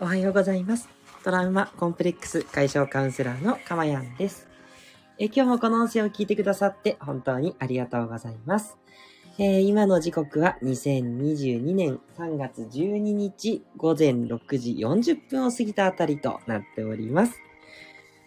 おはようございます。トラウマコンプレックス解消カウンセラーのかまやんです。え今日もこの音声を聞いてくださって本当にありがとうございます。えー今の時刻は2022年3月12日午前6時40分を過ぎたあたりとなっております。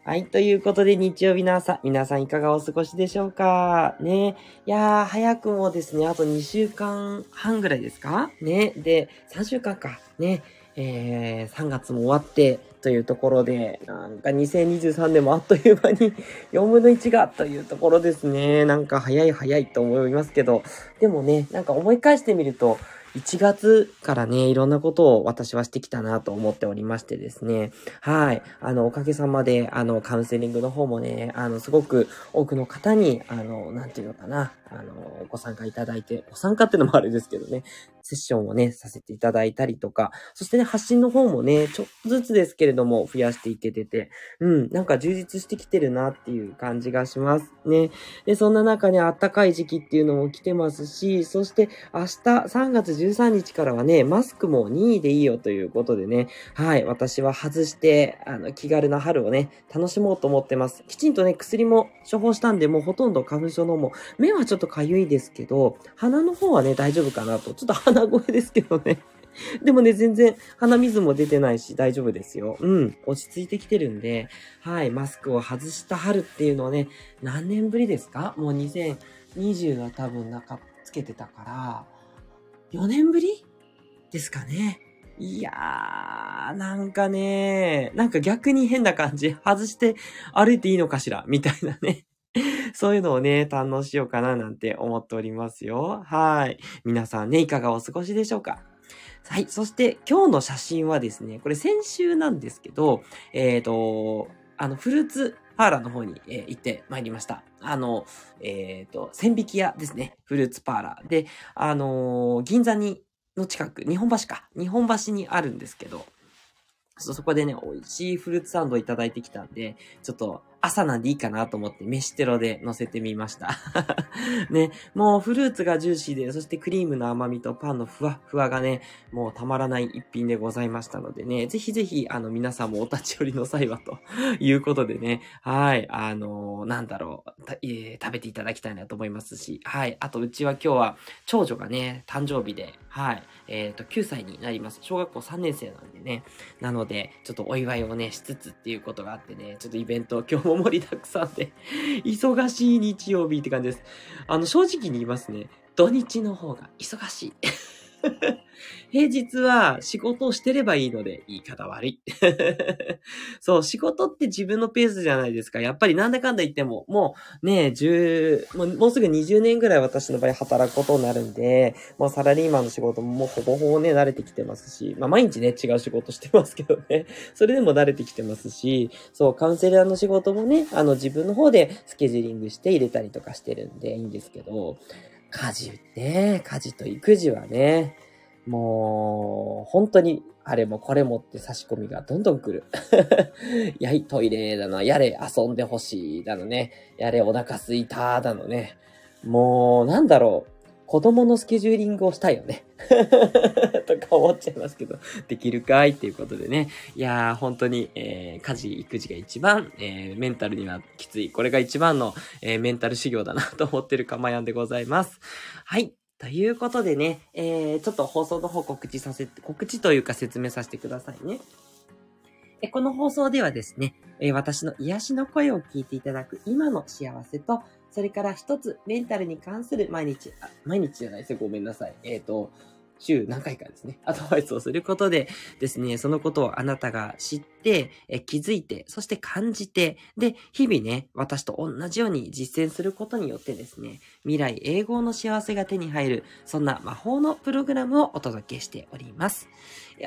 はい。ということで、日曜日の朝、皆さんいかがお過ごしでしょうか？ね。いやー、早くもですね、あと2週間半ぐらいですか？ね。で、3週間か。ね。えー、3月も終わって、というところで、なんか2023年もあっという間に 4分の1がというところですね。なんか早い早いと思いますけど、でもね、なんか思い返してみると、1月からね、いろんなことを私はしてきたなと思っておりましてですね。はい。あの、おかげさまで、あの、カウンセリングの方もね、あの、すごく多くの方に、あの、なんていうのかな、あの、ご参加いただいて、ご参加ってのもあれですけどね、セッションをね、させていただいたりとか、そしてね、発信の方もね、ちょっとずつですけれども、増やしていけてて、うん、なんか充実してきてるなっていう感じがしますね。で、そんな中ね、暖かい時期っていうのも来てますし、そして明日3月13日からはね、マスクも任意でいいよということでね、はい、私は外して、あの、気軽な春をね、楽しもうと思ってます。きちんとね、薬も処方したんで、もうほとんど花粉症のもう、目はちょっととかゆいですけど、鼻の方はね、大丈夫かなと。ちょっと鼻声ですけどね。でもね、全然鼻水も出てないし大丈夫ですよ。うん。落ち着いてきてるんで、はい、マスクを外した春っていうのはね、何年ぶりですか？もう2020は多分中つけてたから、4年ぶりですかね。いやー、なんかね、なんか逆に変な感じ。外して歩いていいのかしら？みたいなね。そういうのをね、堪能しようかななんて思っておりますよ。はい。皆さんね、いかがお過ごしでしょうか？はい。そして今日の写真はですね、これ先週なんですけど、えっ、と、あの、フルーツパーラーの方に、えー行ってまいりました。あの、えっ、と、千匹屋ですね。フルーツパーラー。で、あのー銀座に、の近く、日本橋か。日本橋にあるんですけど、そそこでね、美味しいフルーツサンドをいただいてきたんで、ちょっと朝なんでいいかなと思って飯テロで乗せてみました。ね、もうフルーツがジューシーで、そしてクリームの甘みとパンのふわっふわがね、もうたまらない一品でございましたのでね、ぜひぜひ、あの、皆さんもお立ち寄りの際はと いうことでね、はい、あのなんだろう、えー食べていただきたいなと思いますし、はい、あとうちは今日は長女がね、誕生日で、はい、えっ、と、9歳になります。小学校3年生なんでね、なので、ちょっとお祝いをね、しつつっていうことがあってね、ちょっとイベント今日も盛りだくさんで、忙しい日曜日って感じです。あの、正直に言いますね、土日の方が忙しい。平日は仕事をしてればいいので、言い方悪い。そう、仕事って自分のペースじゃないですか。やっぱりなんだかんだ言っても、もうね、10、もうもうすぐ20年ぐらい私の場合働くことになるんで、もうサラリーマンの仕事ももうほぼほぼね、慣れてきてますし、まあ毎日ね、違う仕事してますけどね。それでも慣れてきてますし、そう、カウンセラーの仕事もね、あの自分の方でスケジューリングして入れたりとかしてるんでいいんですけど、家事ね、家事と育児はね、もう、本当に、あれもこれもって差し込みがどんどん来る。やい、トイレだな、やれ、遊んでほしいだのね、やれ、お腹すいただのね。もう、なんだろう。子供のスケジューリングをしたいよね。とか思っちゃいますけど、できるかいっていうことでね。いやー、本当に、えー、家事、育児が一番、えー、メンタルにはきつい。これが一番の、えー、メンタル修行だなと思ってるかまやんでございます。はい。ということでね、えー、ちょっと放送の方告知させて、告知というか説明させてくださいね。えこの放送ではですね、え私の癒しの声を聞いていただく今の幸せと、それから一つメンタルに関する毎日、あ毎日じゃないですよ、ごめんなさい。えっ、と、週何回かですね、アドバイスをすることでですね、そのことをあなたが知って、え気づいて、そして感じて、で、日々ね、私と同じように実践することによってですね、未来永劫の幸せが手に入る、そんな魔法のプログラムをお届けしております。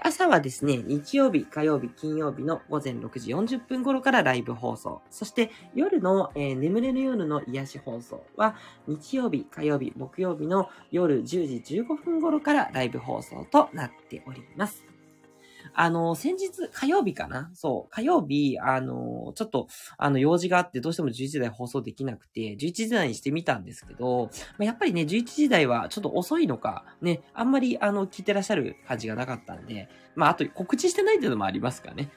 朝はですね、日曜日、火曜日、金曜日の午前6時40分頃からライブ放送。そして夜の、えー眠れる夜の癒し放送は日曜日、火曜日、木曜日の夜10時15分頃からライブ放送となっております。あの、先日、火曜日かな？そう、火曜日、あの、ちょっと、あの、用事があってどうしても11時台放送できなくて、11時台にしてみたんですけど、まあ、やっぱりね、11時台はちょっと遅いのか、ね、あんまり、あの、聞いてらっしゃる感じがなかったんで、まあ、あと告知してないっていうのもありますかね。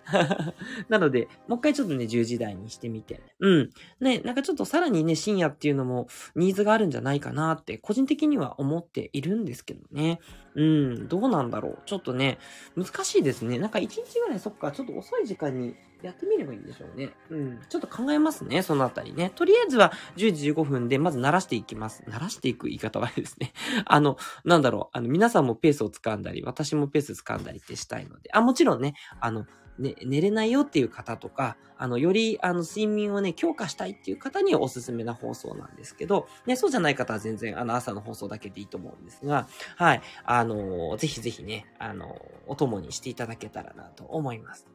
なので、もう一回ちょっとね、10時台にしてみて。うん。ね、なんかちょっとさらにね、深夜っていうのもニーズがあるんじゃないかなって、個人的には思っているんですけどね。うん、どうなんだろう。ちょっとね、難しいですね。なんか1日ぐらいそっか、ちょっと遅い時間にやってみればいいんでしょうね。うん。ちょっと考えますね、そのあたりね。とりあえずは10時15分でまず鳴らしていきます。鳴らしていく言い方はですね。あの、なんだろう。あの、皆さんもペースを掴んだり、私もペース掴んだりってしたいので。あ、もちろんね、あの、ね、寝れないよっていう方とか、あの、より、あの、睡眠をね、強化したいっていう方におすすめな放送なんですけど、ね、そうじゃない方は全然、あの、朝の放送だけでいいと思うんですが、はい、あの、ぜひぜひね、あの、お供にしていただけたらなと思います。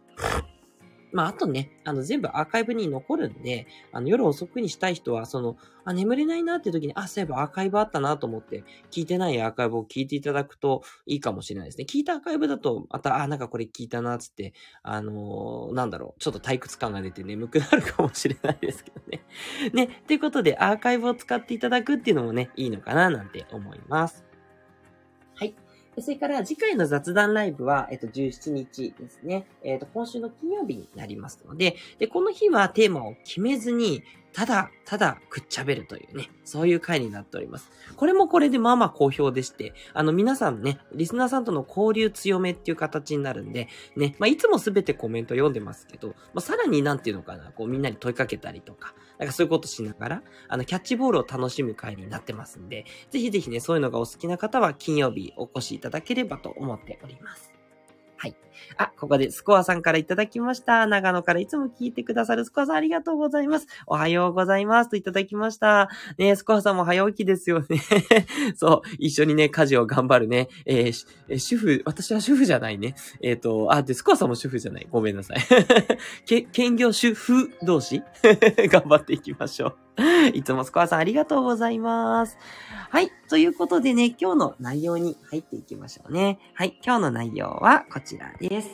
まあ、あとね、あの、全部アーカイブに残るんで、あの、夜遅くにしたい人は、その、あ、眠れないなっていう時に、あ、そういえばアーカイブあったなと思って、聞いてないアーカイブを聞いていただくといいかもしれないですね。聞いたアーカイブだと、また、あ、なんかこれ聞いたな、つって、あのー、なんだろう、ちょっと退屈感が出て眠くなるかもしれないですけどね。ね、ということで、アーカイブを使っていただくっていうのもね、いいのかな、なんて思います。それから次回の雑談ライブは、えっと、17日ですね。えっと、今週の金曜日になりますので、で、この日はテーマを決めずに、ただ、ただ、くっちゃべるというね、そういう回になっております。これもこれでまあまあ好評でして、あの皆さんね、リスナーさんとの交流強めっていう形になるんで、ね、まあいつもすべてコメント読んでますけど、まあさらになんていうのかな、こうみんなに問いかけたりとか、なんかそういうことしながら、あの、キャッチボールを楽しむ回になってますんで、ぜひぜひね、そういうのがお好きな方は金曜日お越しいただければと思っております。はい。あ、ここでスコアさんからいただきました。長野からいつも聞いてくださるスコアさんありがとうございます。おはようございますといただきました。ねスコアさんも早起きですよね。そう、一緒にね、家事を頑張るね。えー、え主婦、私は主婦じゃないね。えっ、ー、と、あ、で、スコアさんも主婦じゃない。ごめんなさい。け、兼業主婦同士？頑張っていきましょう。いつもスコアさんありがとうございます。はい。ということでね、今日の内容に入っていきましょうね。はい。今日の内容はこちらです。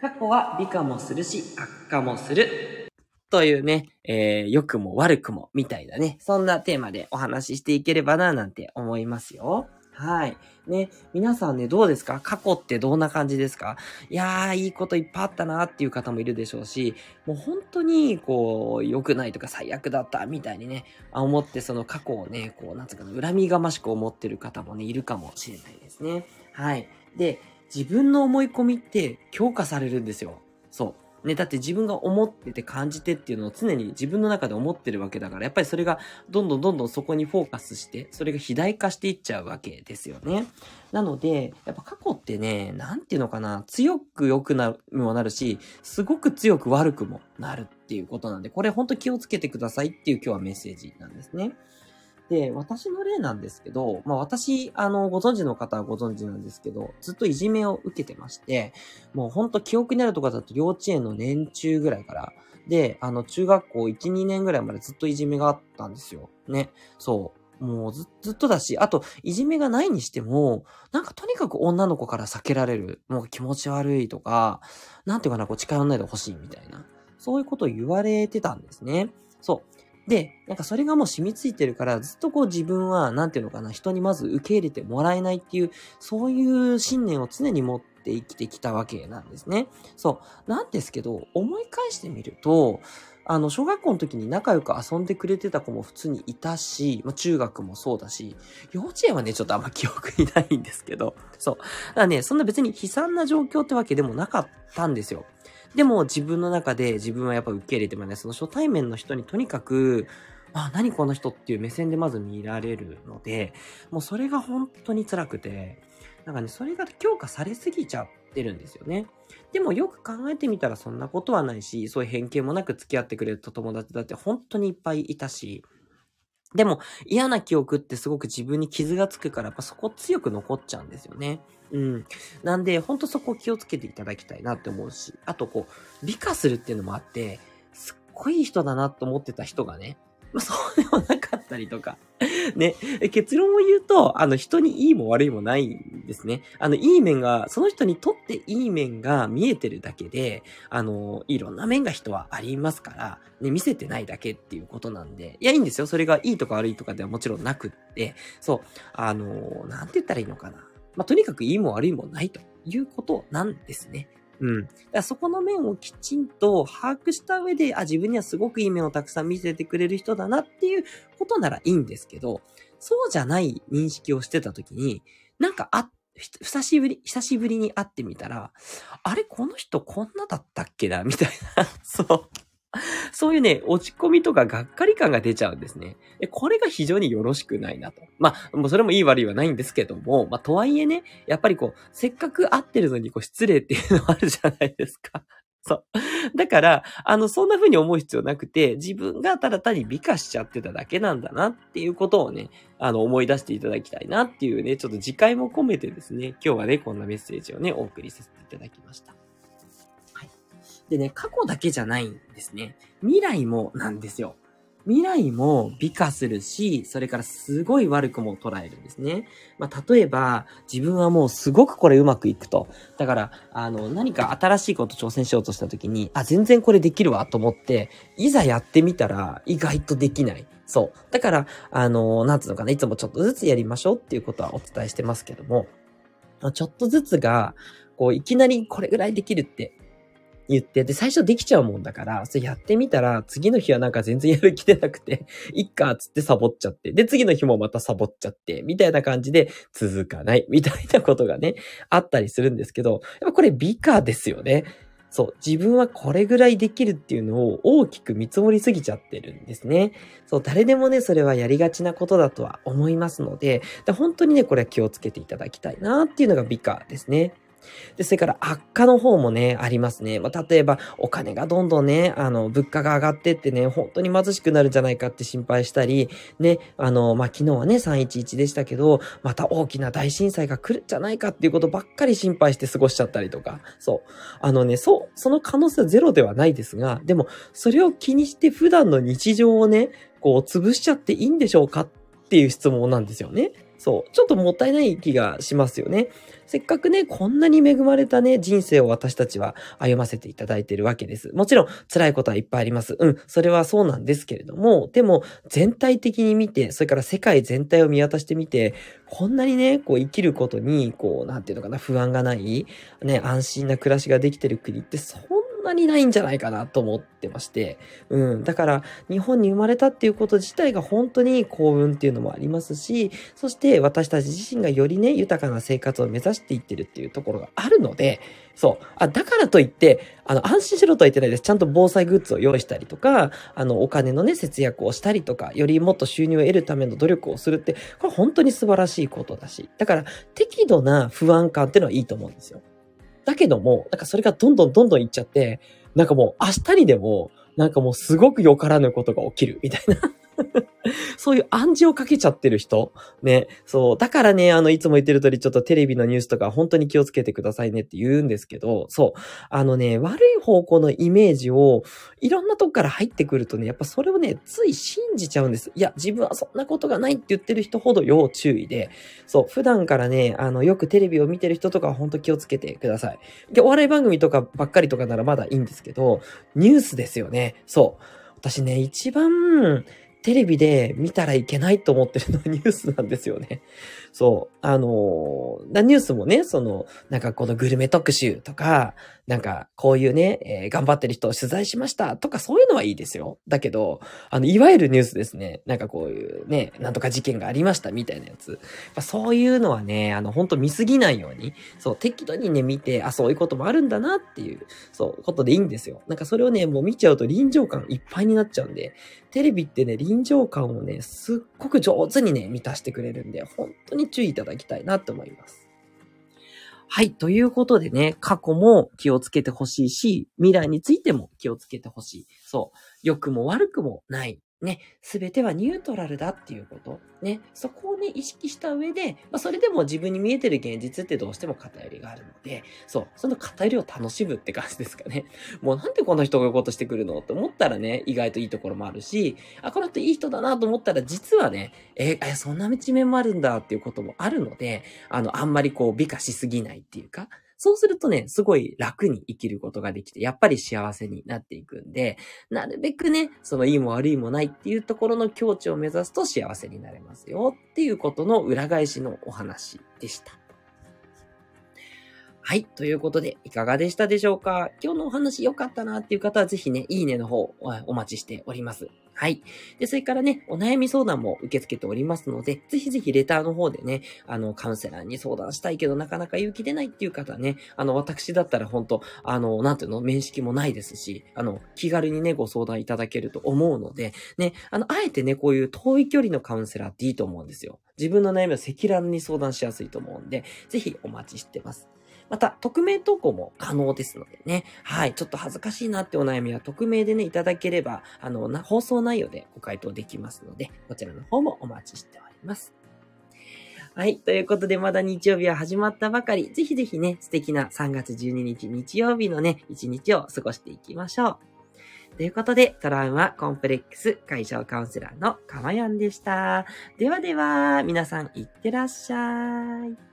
過去は美化もするし、悪化もする。というね、えー、良くも悪くもみたいなね、そんなテーマでお話ししていければな、なんて思いますよ。はい。ね、皆さんね、どうですか？過去ってどんな感じですか？いやー、いいこといっぱいあったなっていう方もいるでしょうし、もう本当に、こう、良くないとか最悪だったみたいにね、思ってその過去をね、こう、なんつうかな、恨みがましく思ってる方もね、いるかもしれないですね。はい。で、自分の思い込みって強化されるんですよ。そう。ね、だって自分が思ってて感じてっていうのを常に自分の中で思ってるわけだから、やっぱりそれがどんどんどんどんそこにフォーカスして、それが肥大化していっちゃうわけですよね。なので、やっぱ過去ってね、なんていうのかな、強く良くなるもなるし、すごく強く悪くもなるっていうことなんで、これほんと気をつけてくださいっていう今日はメッセージなんですね。で、私の例なんですけど、まあ私、あの、ご存知の方はご存知なんですけど、ずっといじめを受けてまして、もうほんと記憶にあるとかだと幼稚園の年中ぐらいから、で、あの、中学校1、2年ぐらいまでずっといじめがあったんですよ。ね。そう。もうずずっとだし、あと、いじめがないにしても、なんかとにかく女の子から避けられる、もう気持ち悪いとか、なんていうかな、こう近寄んないでほしいみたいな。そういうことを言われてたんですね。そう。で、なんかそれがもう染みついてるから、ずっとこう自分は、なんていうのかな、人にまず受け入れてもらえないっていう、そういう信念を常に持って生きてきたわけなんですね。そう。なんですけど、思い返してみると、あの、小学校の時に仲良く遊んでくれてた子も普通にいたし、まあ、中学もそうだし、幼稚園はね、ちょっとあんま記憶にないんですけど、そう。だからね、そんな別に悲惨な状況ってわけでもなかったんですよ。でも自分の中で自分はやっぱ受け入れてもね、その初対面の人にとにかく、あ、何この人っていう目線でまず見られるので、もうそれが本当に辛くて、なんかね、それが強化されすぎちゃってるんですよね。でもよく考えてみたらそんなことはないし、そういう偏見もなく付き合ってくれる友達だって本当にいっぱいいたし、でも嫌な記憶ってすごく自分に傷がつくから、やっぱそこ強く残っちゃうんですよね。うん。なんで、ほんとそこ気をつけていただきたいなって思うし、あとこう、美化するっていうのもあって、すっごいいい人だなと思ってた人がね、まあそうでもなかったりとか。ね。結論を言うと、あの、人にいいも悪いもないんですね。あの、いい面が、その人にとっていい面が見えてるだけで、あの、いろんな面が人はありますから、ね、見せてないだけっていうことなんで、いや、いいんですよ。それがいいとか悪いとかではもちろんなくって、そう、あの、なんて言ったらいいのかな。まあ、とにかくいいも悪いもないということなんですね。うん。だからそこの面をきちんと把握した上で、あ、自分にはすごくいい面をたくさん見せてくれる人だなっていうことならいいんですけど、そうじゃない認識をしてた時に、なんかあ、久しぶり、久しぶりに会ってみたら、あれこの人こんなだったっけなみたいな。そう。そういうね、落ち込みとかがっかり感が出ちゃうんですね。これが非常によろしくないなと。まあ、もうそれもいい悪いはないんですけども、まあ、とはいえね、やっぱりこう、せっかく会ってるのにこう、失礼っていうのはあるじゃないですか。そう。だから、あの、そんな風に思う必要なくて、自分がただ単に美化しちゃってただけなんだなっていうことをね、あの、思い出していただきたいなっていうね、ちょっと次回も込めてですね、今日はね、こんなメッセージをね、お送りさせていただきました。でね、過去だけじゃないんですね。未来もなんですよ。未来も美化するし、それからすごい悪くも捉えるんですね。まあ、例えば、自分はもうすごくこれうまくいくと。だから、あの、何か新しいこと挑戦しようとした時に、あ、全然これできるわと思って、いざやってみたら意外とできない。そう。だから、あの、なんつうのかな、いつもちょっとずつやりましょうっていうことはお伝えしてますけども、ちょっとずつが、こう、いきなりこれぐらいできるって言って、で、最初できちゃうもんだから、それやってみたら、次の日はなんか全然やる気出なくて、いっか、つってサボっちゃって、で、次の日もまたサボっちゃって、みたいな感じで続かない、みたいなことがね、あったりするんですけど、やっぱこれ美化ですよね。そう。自分はこれぐらいできるっていうのを大きく見積もりすぎちゃってるんですね。そう。誰でもね、それはやりがちなことだとは思いますので、で本当にね、これは気をつけていただきたいなっていうのが美化ですね。で、それから悪化の方もね、ありますね。まあ、例えば、お金がどんどんね、あの、物価が上がってってね、本当に貧しくなるんじゃないかって心配したり、ね、あの、まあ、昨日はね、311でしたけど、また大きな大震災が来るんじゃないかっていうことばっかり心配して過ごしちゃったりとか、そう。あのね、そう、その可能性はゼロではないですが、でも、それを気にして普段の日常をね、こう、潰しちゃっていいんでしょうかっていう質問なんですよね。そう。ちょっともったいない気がしますよね。せっかくね、こんなに恵まれたね、人生を私たちは歩ませていただいているわけです。もちろん、辛いことはいっぱいあります。うん、それはそうなんですけれども、でも、全体的に見て、それから世界全体を見渡してみて、こんなにね、こう生きることに、こう、なんていうのかな、不安がない、ね、安心な暮らしができてる国って、そんなにないんじゃないかなと思ってまして、うん。だから、日本に生まれたっていうこと自体が本当に幸運っていうのもありますし、そして私たち自身がよりね、豊かな生活を目指していってるっていうところがあるので、そう。あ、だからといって、あの、安心しろとは言ってないです。ちゃんと防災グッズを用意したりとか、あの、お金のね、節約をしたりとか、よりもっと収入を得るための努力をするって、これ本当に素晴らしいことだし。だから、適度な不安感っていうのはいいと思うんですよ。だけども、なんかそれがどんどんどんどんいっちゃって、なんかもう明日にでも、なんかもうすごくよからぬことが起きるみたいな。そういう暗示をかけちゃってる人ね。そう。だからね、あの、いつも言ってる通り、ちょっとテレビのニュースとか本当に気をつけてくださいねって言うんですけど、そう。あのね、悪い方向のイメージを、いろんなとこから入ってくるとね、やっぱそれをね、つい信じちゃうんです。いや、自分はそんなことがないって言ってる人ほど要注意で、そう。普段からね、あの、よくテレビを見てる人とかは本当気をつけてください。で、お笑い番組とかばっかりとかならまだいいんですけど、ニュースですよね。そう。私ね、一番、テレビで見たらいけないと思ってるのはニュースなんですよね。そう。あのー、ニュースもね、その、なんかこのグルメ特集とか、なんかこういうね、えー、頑張ってる人を取材しましたとかそういうのはいいですよ。だけど、あの、いわゆるニュースですね。なんかこういうね、なんとか事件がありましたみたいなやつ。そういうのはね、あの、本当見すぎないように、そう、適度にね、見て、あ、そういうこともあるんだなっていう、そう、ことでいいんですよ。なんかそれをね、もう見ちゃうと臨場感いっぱいになっちゃうんで、テレビってね、臨場感をね、すっごく上手にね、満たしてくれるんで、本当に注意いただきたいなと思います。はい。ということでね、過去も気をつけてほしいし、未来についても気をつけてほしい。そう。良くも悪くもないね、すべてはニュートラルだっていうこと。ね、そこをね、意識した上で、まあ、それでも自分に見えてる現実ってどうしても偏りがあるので、そう、その偏りを楽しむって感じですかね。もうなんでこの人がこういうことしてくるのって思ったらね、意外といいところもあるし、あ、この人いい人だなと思ったら、実はね、えー、え、そんな一面もあるんだっていうこともあるので、あの、あんまりこう、美化しすぎないっていうか、そうするとね、すごい楽に生きることができて、やっぱり幸せになっていくんで、なるべくね、そのいいも悪いもないっていうところの境地を目指すと幸せになれますよっていうことの裏返しのお話でした。はい。ということで、いかがでしたでしょうか？今日のお話良かったなっていう方はぜひね、いいねの方お待ちしております。はい。で、それからね、お悩み相談も受け付けておりますので、ぜひぜひレターの方でね、あの、カウンセラーに相談したいけど、なかなか勇気出ないっていう方はね、あの、私だったら本当あの、なんていうの、面識もないですし、あの、気軽にね、ご相談いただけると思うので、ね、あの、あえてね、こういう遠い距離のカウンセラーっていいと思うんですよ。自分の悩みを赤裸々に相談しやすいと思うんで、ぜひお待ちしてます。また、匿名投稿も可能ですのでね。はい。ちょっと恥ずかしいなってお悩みは匿名でね、いただければ、あの、な、放送内容でご回答できますので、こちらの方もお待ちしております。はい。ということで、まだ日曜日は始まったばかり。ぜひぜひね、素敵な3月12日日曜日のね、一日を過ごしていきましょう。ということで、トラウマコンプレックス解消カウンセラーのかまやんでした。ではでは、皆さんいってらっしゃい。